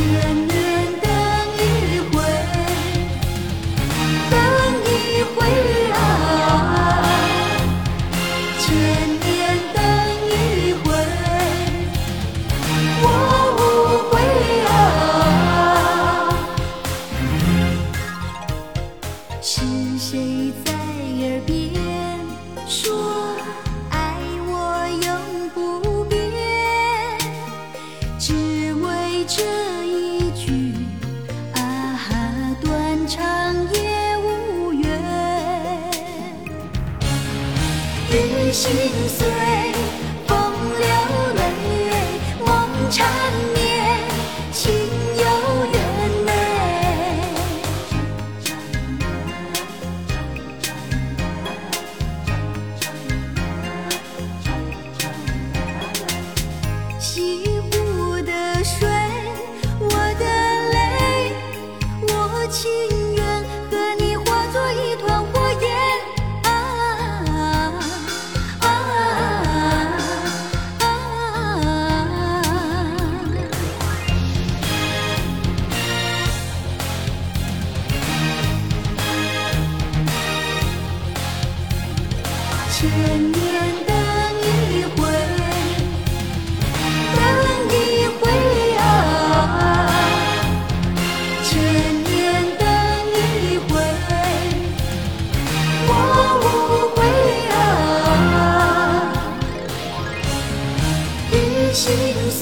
千年等一回等一回啊千年等一回我无悔啊。是谁在耳边说心碎，千年等一回，等一回啊！千年等一回，我无悔啊！不心碎。